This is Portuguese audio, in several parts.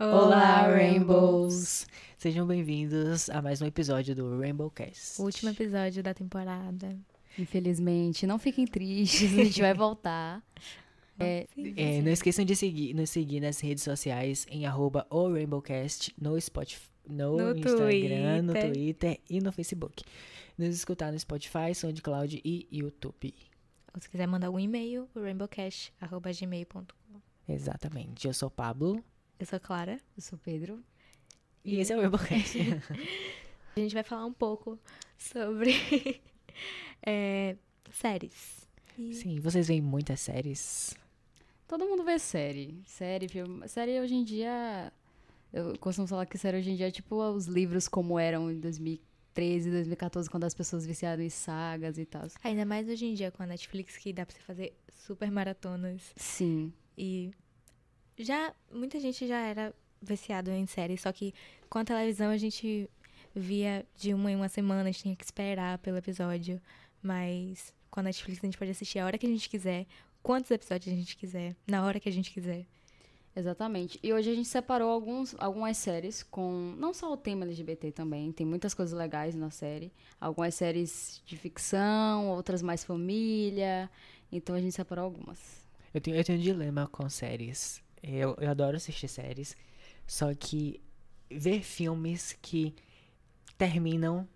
Olá, Rainbows! Sejam bem-vindos a mais um episódio do Rainbow Cast. O último episódio da temporada. Infelizmente, não fiquem tristes, a gente vai voltar. É, é, não esqueçam de seguir, nos seguir nas redes sociais em arroba o Rainbowcast no Spotify, no, No Instagram, no Twitter. Twitter e no Facebook. Nos escutar no Spotify, SoundCloud e YouTube. Ou se quiser mandar algum e-mail, o rainbowcast.gmail.com. Exatamente. Eu sou o Pablo Eu sou a Clara. Eu sou o Pedro. e esse é o Rainbowcast. A gente vai falar um pouco sobre é, séries. E Sim, vocês veem muitas séries? Todo mundo vê série. Série, filme. Série hoje em dia. Eu costumo falar que série hoje em dia é tipo os livros como eram em 2013, 2014, quando as pessoas viciaram em sagas e tal. Ainda mais hoje em dia com a Netflix, que dá pra você fazer super maratonas. Sim. E já muita gente já era viciado em séries, só que com a televisão a gente via de uma em uma semana, a gente tinha que esperar pelo episódio. Mas com a Netflix a gente pode assistir a hora que a gente quiser, quantos episódios a gente quiser, na hora que a gente quiser. Exatamente. E hoje a gente separou alguns, algumas séries com não só o tema LGBT também, tem muitas coisas legais na série. Algumas séries de ficção, outras mais família. Então a gente separou algumas. Eu tenho, eu tenho um dilema com séries. Eu, eu adoro assistir séries, só que ver filmes que terminam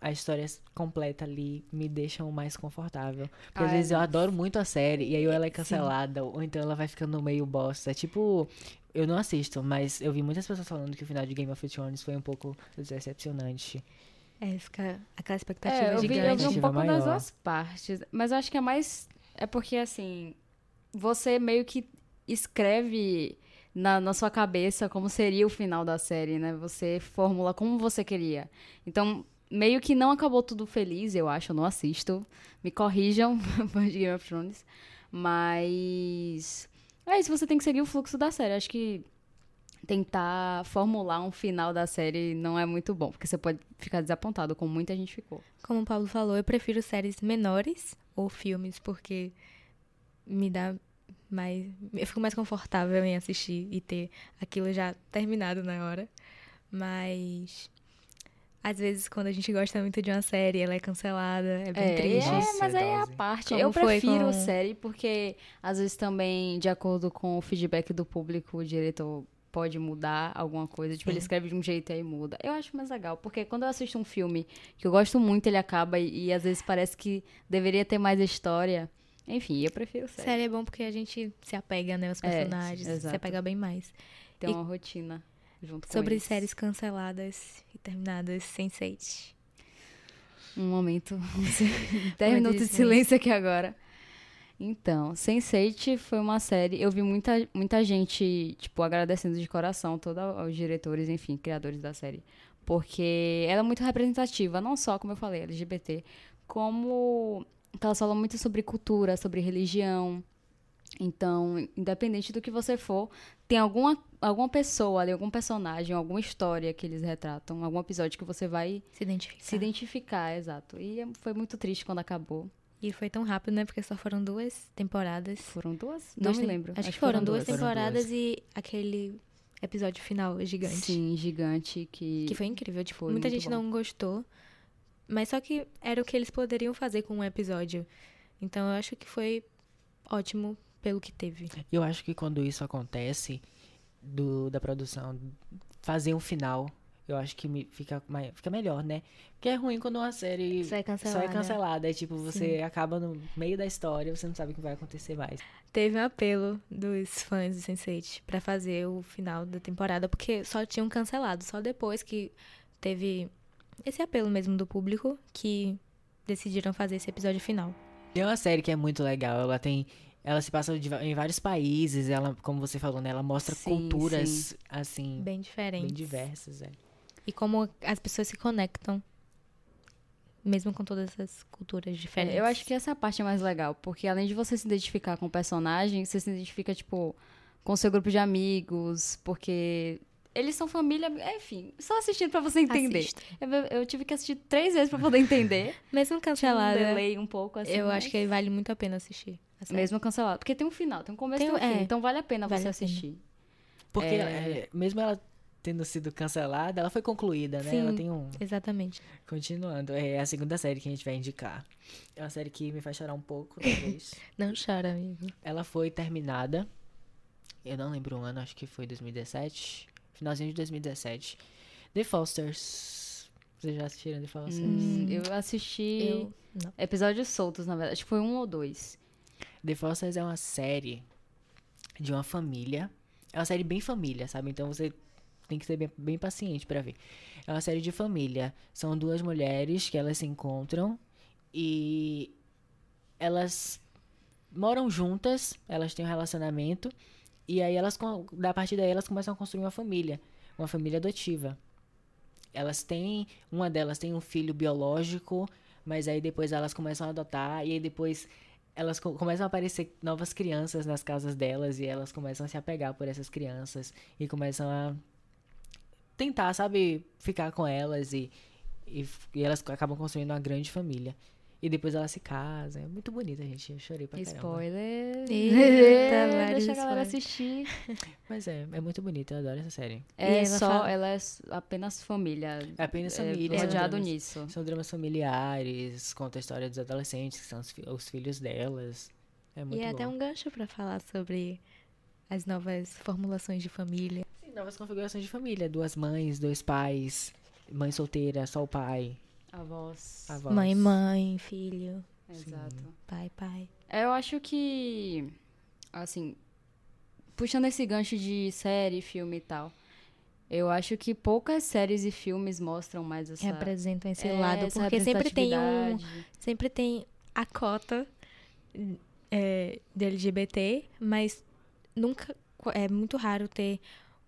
a história completa ali me deixam mais confortável. Porque às Ai, vezes eu adoro muito a série e aí ou ela é cancelada, ou então ela vai ficando meio bosta. Tipo, eu não assisto, mas eu vi muitas pessoas falando que o final de Game of Thrones foi um pouco decepcionante. É, fica aquela expectativa É, eu vi, eu vi um pouco das maior. duas partes. Mas eu acho que é mais. É porque, assim. Você meio que escreve na, na sua cabeça como seria o final da série, né? Você formula como você queria. Então, meio que não acabou tudo feliz, eu acho. Eu não assisto. Me corrijam, fãs de Game of Thrones. Mas. É isso, você tem que seguir o fluxo da série. Acho que tentar formular um final da série não é muito bom, porque você pode ficar desapontado, como muita gente ficou. Como o Paulo falou, eu prefiro séries menores ou filmes, porque me dá mais. Eu fico mais confortável em assistir e ter aquilo já terminado na hora. Mas. Às vezes, quando a gente gosta muito de uma série, ela é cancelada, é bem É, triste. é, mas aí é a parte. Como eu prefiro com- série porque, às vezes, também, de acordo com o feedback do público, o diretor pode mudar alguma coisa. Tipo, ele Sim. escreve de um jeito e aí muda. Eu acho mais legal, porque quando eu assisto um filme que eu gosto muito, ele acaba e, e às vezes parece que deveria ter mais história. Enfim, eu prefiro série. Série é bom porque a gente se apega, né, aos É, personagens, se exato. apega bem mais. Tem E- uma rotina junto com Sobre séries canceladas e terminadas, Sense8. Um momento. 10 minutos de de silêncio aqui agora. Então, Sense8 foi uma série. Eu vi muita, muita gente, tipo, agradecendo de coração, todos os diretores, enfim, criadores da série. Porque ela é muito representativa, não só, como eu falei, LGBT, como que elas falam muito sobre cultura, sobre religião. Então, independente do que você for, tem alguma, alguma pessoa ali, algum personagem, alguma história que eles retratam, algum episódio que você vai Se identificar. se identificar, exato. E foi muito triste quando acabou. E foi tão rápido, né? Porque só foram duas temporadas. Foram duas? Duas não me tem- lembro. Acho, que foram, duas Foram temporadas duas. e aquele episódio final gigante. Sim, gigante que. Que foi incrível. Tipo, Foi muita gente bom. não gostou. Mas só que era o que eles poderiam fazer com um episódio. Então eu acho que foi ótimo pelo que teve. Eu acho que quando isso acontece, do, da produção, fazer um final, eu acho que me, fica, fica melhor, né? Porque é ruim quando uma série Só é só cancelada. é cancelada. É tipo, você acaba no meio da história, você não sabe o que vai acontecer mais. Teve um apelo dos fãs do Sense8 pra fazer o final da temporada, porque só tinham cancelado. Só depois que teve esse apelo mesmo do público que decidiram fazer esse episódio final. Tem uma série que é muito legal, ela tem. Ela se passa em vários países, ela, como você falou, né? Ela mostra Sim, culturas, sim. assim, Bem diferente. bem diversas, é. E como as pessoas se conectam, mesmo com todas essas culturas diferentes. É, eu acho que essa parte é mais legal, porque além de você se identificar com o personagem, você se identifica, tipo, com o seu grupo de amigos, porque eles são família. Enfim, só assistindo pra você entender. Eu, eu tive que assistir três vezes pra poder entender. Mesmo Tinha um cancelada, delay um pouco assim. eu mas- acho que vale muito a pena assistir. Mesmo cancelado. Porque tem um final, tem um começo e Tem- tem um fim. é, então vale a pena vale você a pena. assistir. Porque É. é, mesmo ela tendo sido cancelada, ela foi concluída, né? Ela Sim. tem um. Exatamente. Continuando, é a segunda série que a gente vai indicar. É uma série que me faz chorar um pouco, talvez. Não chora, amigo. ela foi terminada. Eu não lembro o ano, acho que foi 2017. Finalzinho de 2017. The Fosters. Vocês já assistiram The Fosters? Hum, eu assisti Eu. Episódios soltos, na verdade. Acho que foi um ou dois. The Fosters é uma série de uma família. É uma série bem família, sabe? Então você tem que ser bem, bem paciente pra ver. É uma série de família. São duas mulheres que elas se encontram e elas moram juntas, elas têm um relacionamento e aí elas da partir daí elas começam a construir uma família, uma família adotiva. Elas têm, uma delas tem um filho biológico, mas aí depois elas começam a adotar e aí depois elas co- começam a aparecer novas crianças nas casas delas e elas começam a se apegar por essas crianças e começam a tentar, sabe, ficar com elas e, e, e elas acabam construindo uma grande família. E depois elas se casam. É muito bonita, gente. Eu chorei pra caramba. Spoiler. Eita, vários Deixa a galera spoilers. assistir. Mas é, é muito bonita. Eu adoro essa série. É ela só, fala- ela é apenas família. É apenas É, família. são rodeado dramas- nisso. São dramas familiares, conta a história dos adolescentes, que são os, os filhos delas. É muito E é bom. até um gancho pra falar sobre as novas formulações de família. Sim, novas configurações de família. Duas mães, dois pais, mãe solteira, só o pai, A voz. avós. Mãe, mãe, filho, Exato. pai, pai. É, Eu acho que, assim, puxando esse gancho de série, filme e tal, eu acho que poucas séries e filmes mostram mais essa, Representam esse é, lado. Porque sempre tem um. Sempre tem a cota é, de LGBT, mas nunca. É muito raro ter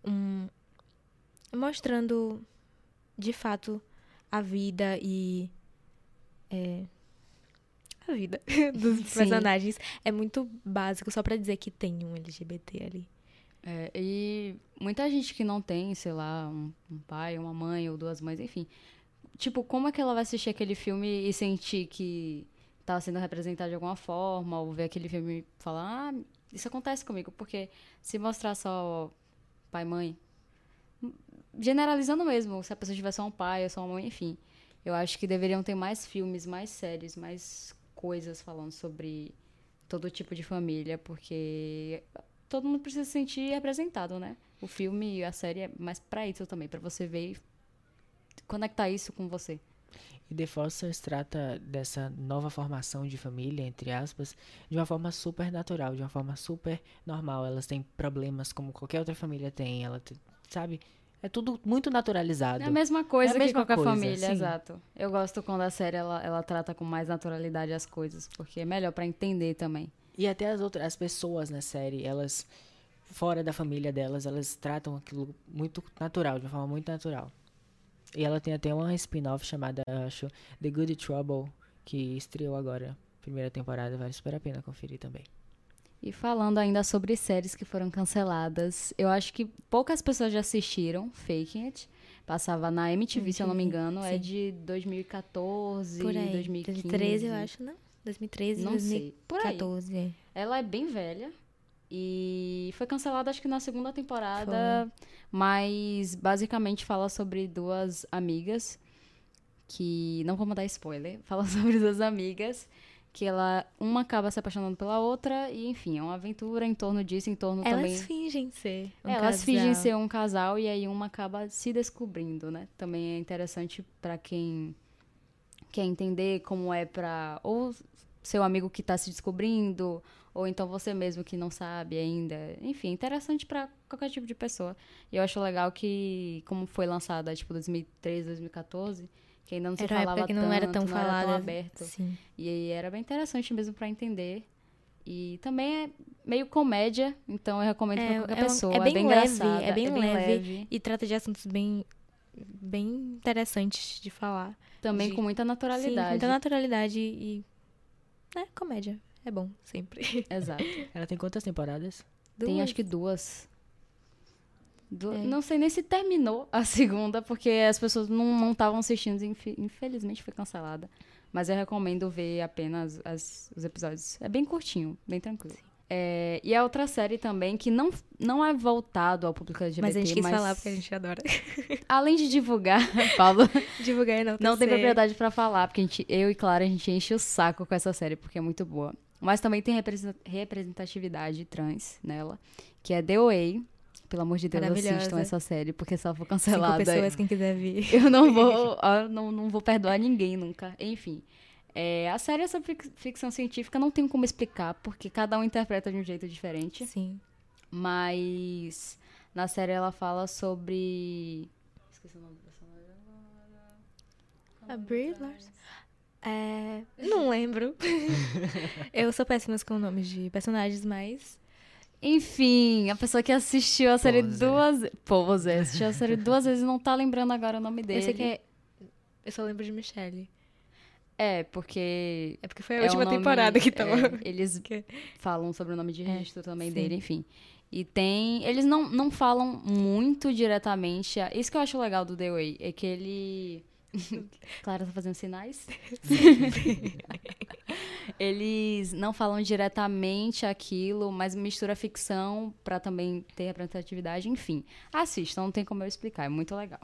um. Mostrando de fato a vida e. é, a vida dos Sim. personagens. É muito básico, só pra dizer que tem um LGBT ali. É, e muita gente que não tem, sei lá, um, um pai, uma mãe ou duas mães, enfim. Tipo, como é que ela vai assistir aquele filme e sentir que tá sendo representado de alguma forma, ou ver aquele filme e falar, ah, isso acontece comigo, porque se mostrar só pai mãe, generalizando mesmo, se a pessoa tiver só um pai ou só uma mãe, enfim. Eu acho que deveriam ter mais filmes, mais séries, mais coisas falando sobre todo tipo de família, porque todo mundo precisa se sentir representado, né? O filme e a série é mais pra isso também, pra você ver e conectar isso com você. E The Fosters trata dessa nova formação de família, entre aspas, de uma forma super natural, de uma forma super normal. Elas têm problemas como qualquer outra família tem, ela sabe? É tudo muito naturalizado. É a mesma coisa É a que mesma qualquer coisa, família, sim. exato. Eu gosto quando a série ela, ela trata com mais naturalidade as coisas, porque é melhor pra entender também. E até as outras as pessoas na série, elas fora da família delas, elas tratam aquilo muito natural, de uma forma muito natural. E ela tem até uma spin-off chamada, acho, The Good Trouble, que estreou agora, primeira temporada, vale super a pena conferir também. E falando ainda sobre séries que foram canceladas, eu acho que poucas pessoas já assistiram Faking It. Passava na MTV, se eu não me MTV, engano, é sim. de 2014, Por aí. 2015. 2013, eu acho, não? 2013, Não sei. Por aí. 2014. é. Ela é bem velha e foi cancelada acho que na segunda temporada, mas basicamente fala sobre duas amigas que não vou dar spoiler, fala sobre duas amigas que ela uma acaba se apaixonando pela outra e enfim, é uma aventura em torno disso, em torno Elas também fingem ser. um É, elas fingem casal. ser um casal e aí uma acaba se descobrindo, né? Também é interessante pra quem quer entender como é pra ou seu amigo que tá se descobrindo, ou então você mesmo que não sabe ainda. Enfim, interessante pra qualquer tipo de pessoa. E eu acho legal que como foi lançada tipo 2013, 2014, que ainda não se Era uma falava época que não era tão tanto, não era falada. tão aberto. Sim. E aí era bem interessante mesmo pra entender. E também é meio comédia, então eu recomendo É, pra qualquer é um- pessoa. é bem leve, engraçada, é bem leve. leve. E trata de assuntos bem, bem interessantes de falar. Também De- com muita Sim, naturalidade. com muita naturalidade e. É, comédia. É bom, sempre. Exato. Ela tem quantas temporadas? Tem Duas. acho que duas. Du- É. Não sei nem se terminou a segunda, porque as pessoas não estavam assistindo, infe- infelizmente foi cancelada. Mas eu recomendo ver apenas as- os episódios. É bem curtinho, bem tranquilo. É, e é outra série também que não, não é voltado ao público LGBT. Mas a gente quis falar porque a gente adora. Além de divulgar, Paulo, Divulgar e não não tem propriedade pra falar, porque a gente, eu e Clara, a gente enche o saco com essa série, porque é muito boa. Mas também tem representa- representatividade trans nela, que é The Way. Pelo amor de Deus, assistam essa série, porque se ela for Cinco cancelada, pessoas, quem quiser vir. eu não vou, ó, não, não vou perdoar ninguém nunca. Enfim, é, a série é sobre fic- ficção científica, não tenho como explicar, porque cada um interpreta de um jeito diferente. Sim. Mas na série ela fala sobre. Esqueci o nome da personagem. A Brie Larson. É, não lembro. eu sou péssima com nomes de personagens, mas Enfim, a pessoa que assistiu a série Poser. duas vezes. Pose, assistiu a série duas vezes e não tá lembrando agora o nome dele. eu sei que é... Eu só lembro de Michelle. É, porque. É porque foi a é última nome- temporada que tava... é, eles Que- falam sobre o nome de É, registro também sim. dele, enfim. E tem. Eles não, não falam muito diretamente. a- Isso que eu acho legal do The Way, é que ele. Clara tá fazendo sinais? Eles não falam diretamente aquilo, mas mistura ficção pra também ter representatividade, enfim. Assistam, não tem como eu explicar, é muito legal.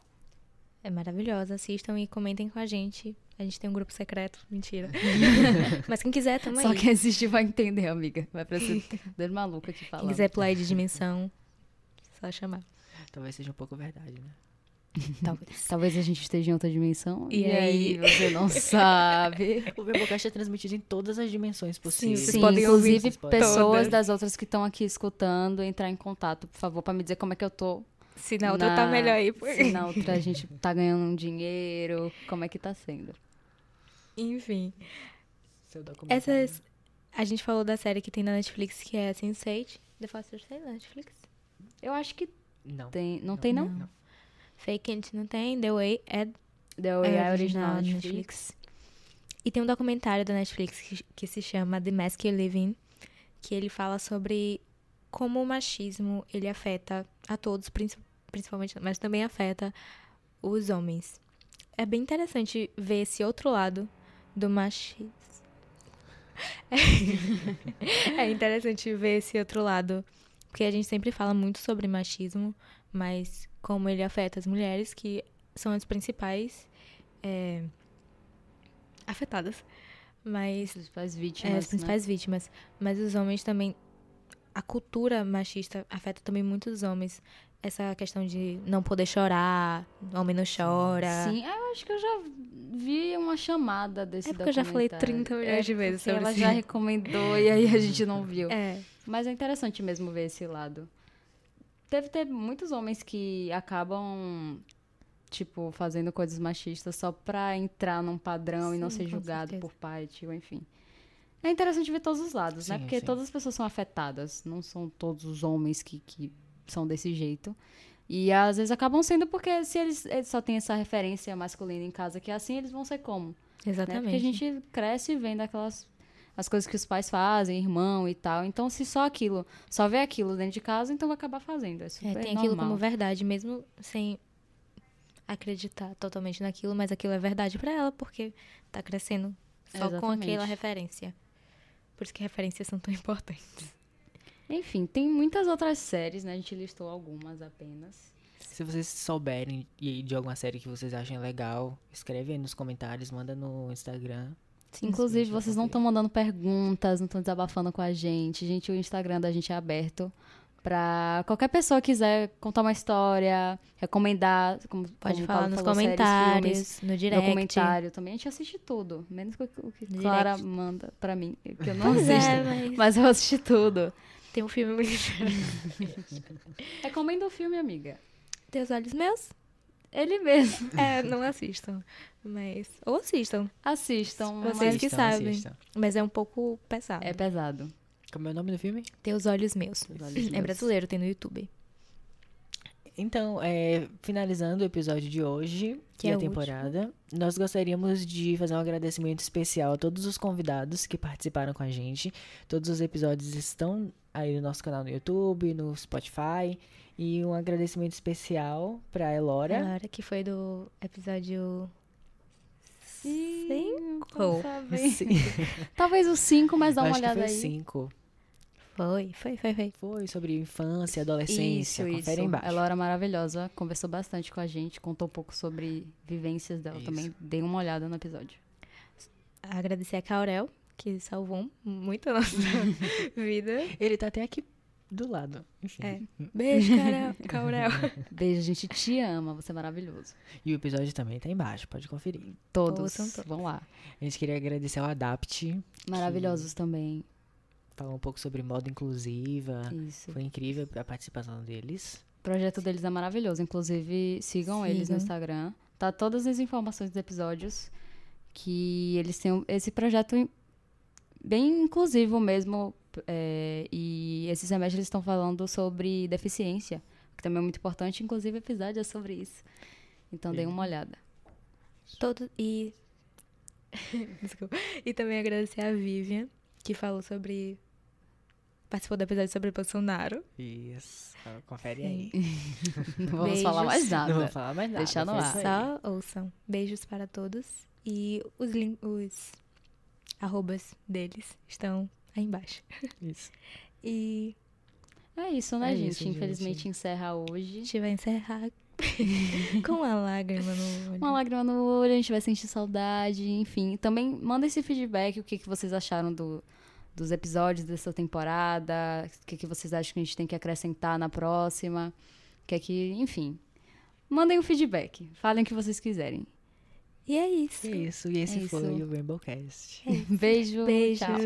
É maravilhosa. Assistam e comentem com a gente. A gente tem um grupo secreto. Mentira. Mas quem quiser, tamo Só quem assistir vai entender, amiga. Vai parecer dois malucos aqui Quem falando. quiser pular de dimensão, só chamar. Talvez seja um pouco verdade, né? Talvez. Talvez a gente esteja em outra dimensão. E E, aí, você não sabe. O Bebocast é transmitido em todas as dimensões possíveis. vocês Sim, podem ouvir inclusive pessoas todas. das outras que estão aqui escutando, entrar em contato, por favor, pra me dizer como é que eu tô. Se na outra tá na- melhor aí. Se na outra a gente tá ganhando um dinheiro, como é que tá sendo. Enfim. Seu documentário. Essas... A gente falou da série que tem na Netflix, que é Sense8. The Foster Say na Netflix. Eu acho que Não. tem. Não, tem, não? Não. Fake It não tem. The Way é The Way é é original original da Netflix. E tem um documentário da Netflix que, que se chama The Mask You Live In, que ele fala sobre como o machismo ele afeta a todos, princi- principalmente, mas também afeta os homens. É bem interessante ver esse outro lado do machismo. É interessante ver esse outro lado, porque a gente sempre fala muito sobre machismo, mas como ele afeta as mulheres, que são as principais é, afetadas. Mas As principais vítimas. é, as né? principais vítimas. Mas os homens também. A cultura machista afeta também muitos homens. Essa questão de não poder chorar, homem não chora. Sim, eu acho que eu já vi uma chamada desse É porque eu já falei documentário. 30 milhões de vezes sobre ela isso. já recomendou e aí a gente não viu. É. Mas é interessante mesmo ver esse lado. Deve ter muitos homens que acabam, tipo, fazendo coisas machistas só pra entrar num padrão e não Sim, ser julgado certeza. por pai, tio, enfim. É interessante ver todos os lados, né? Sim, Porque sim. todas as pessoas são afetadas. Não são todos os homens que, que são desse jeito. E às vezes acabam sendo porque se eles, eles só têm essa referência masculina em casa que é assim, eles vão ser como? né? Exatamente. Porque a gente cresce vendo aquelas as coisas que os pais fazem, irmão e tal. Então, se só aquilo, só vê aquilo dentro de casa, então vai acabar fazendo. É É, super tem aquilo normal. como verdade, mesmo sem acreditar totalmente naquilo, mas aquilo é verdade pra ela, porque tá crescendo só com Exatamente. aquela referência. Por isso que referências são tão importantes. Enfim, tem muitas outras séries, né? A gente listou algumas apenas. Se vocês souberem de de alguma série que vocês achem legal, escreve aí nos comentários, manda no Instagram. Inclusive, sim, vocês não estão mandando perguntas, não estão desabafando com a gente. Gente, o Instagram da gente é aberto pra qualquer pessoa que quiser contar uma história, recomendar, como Pode como falar Paulo nos falou, séries, comentários, filmes, no direct. documentário também. A gente assiste tudo, menos o que- o que No Clara direct. manda pra mim, que eu não Pois assisto. é, mas Mas eu assisti tudo. tem um filme muito... Recomenda o filme, amiga. Teus olhos meus? Ele mesmo. É, não assistam. Mas. Ou assistam. Assistam. Vocês que Assistam, sabem. assistam. Mas é um pouco pesado. É pesado. Como é o nome do filme? Teus olhos meus. Os olhos É meus. brasileiro, tem no YouTube. Então, é, finalizando o episódio de hoje, Que e é a temporada, nós gostaríamos de fazer um agradecimento especial a todos os convidados que participaram com a gente. Todos os episódios estão aí no nosso canal no YouTube, no Spotify. E um agradecimento especial para Elora. A hora que foi do episódio. Ih, Cinco. não sabe. Sim. Talvez o 5, mas dá Eu uma acho que olhada foi aí. cinco. Foi, foi, foi, foi. Foi sobre infância, adolescência. Isso, Confere isso. embaixo. Ela era maravilhosa, conversou bastante com a gente, contou um pouco sobre vivências dela Isso. também. Dei uma olhada no episódio. Agradecer a Caurel, que salvou muito a nossa vida. Ele tá até aqui do lado. Enfim. É. Beijo, Caurel. Beijo, a gente te ama, você é maravilhoso. E o episódio também tá embaixo, pode conferir. Todos. Todos. Vão lá. A gente queria agradecer ao Adapt, Maravilhosos também. falou um pouco sobre moda inclusiva. Isso. Foi incrível a participação deles. O projeto deles é maravilhoso. Inclusive, sigam eles no. Instagram. Tá todas as informações dos episódios. Que eles têm esse projeto bem inclusivo mesmo. é, e esse semestre eles estão falando sobre deficiência, que também é muito importante. Inclusive, o episódio é sobre isso. Então, dê uma olhada. Todo, e. Desculpa. E também agradecer a Vivian, que falou sobre. Participou do episódio sobre Bolsonaro. Isso. Confere aí. Não vamos Beijos. falar mais Não nada. vou falar mais nada. Deixa no ar. Só ouçam. Beijos para todos. E os, os arrobas deles estão aí embaixo. Isso. E É isso, né, É gente? isso, gente. Infelizmente encerra a hoje. gente vai encerrar com uma lágrima no olho. Uma lágrima no olho, a gente vai sentir saudade, enfim. Também manda esse feedback, o que, que vocês acharam do, dos episódios dessa temporada, o que, que vocês acham que a gente tem que acrescentar na próxima, o que é que, enfim. Mandem o feedback, falem o que vocês quiserem. E é isso. É isso. E esse É foi isso. o Rainbowcast. Beijo, Beijos. tchau.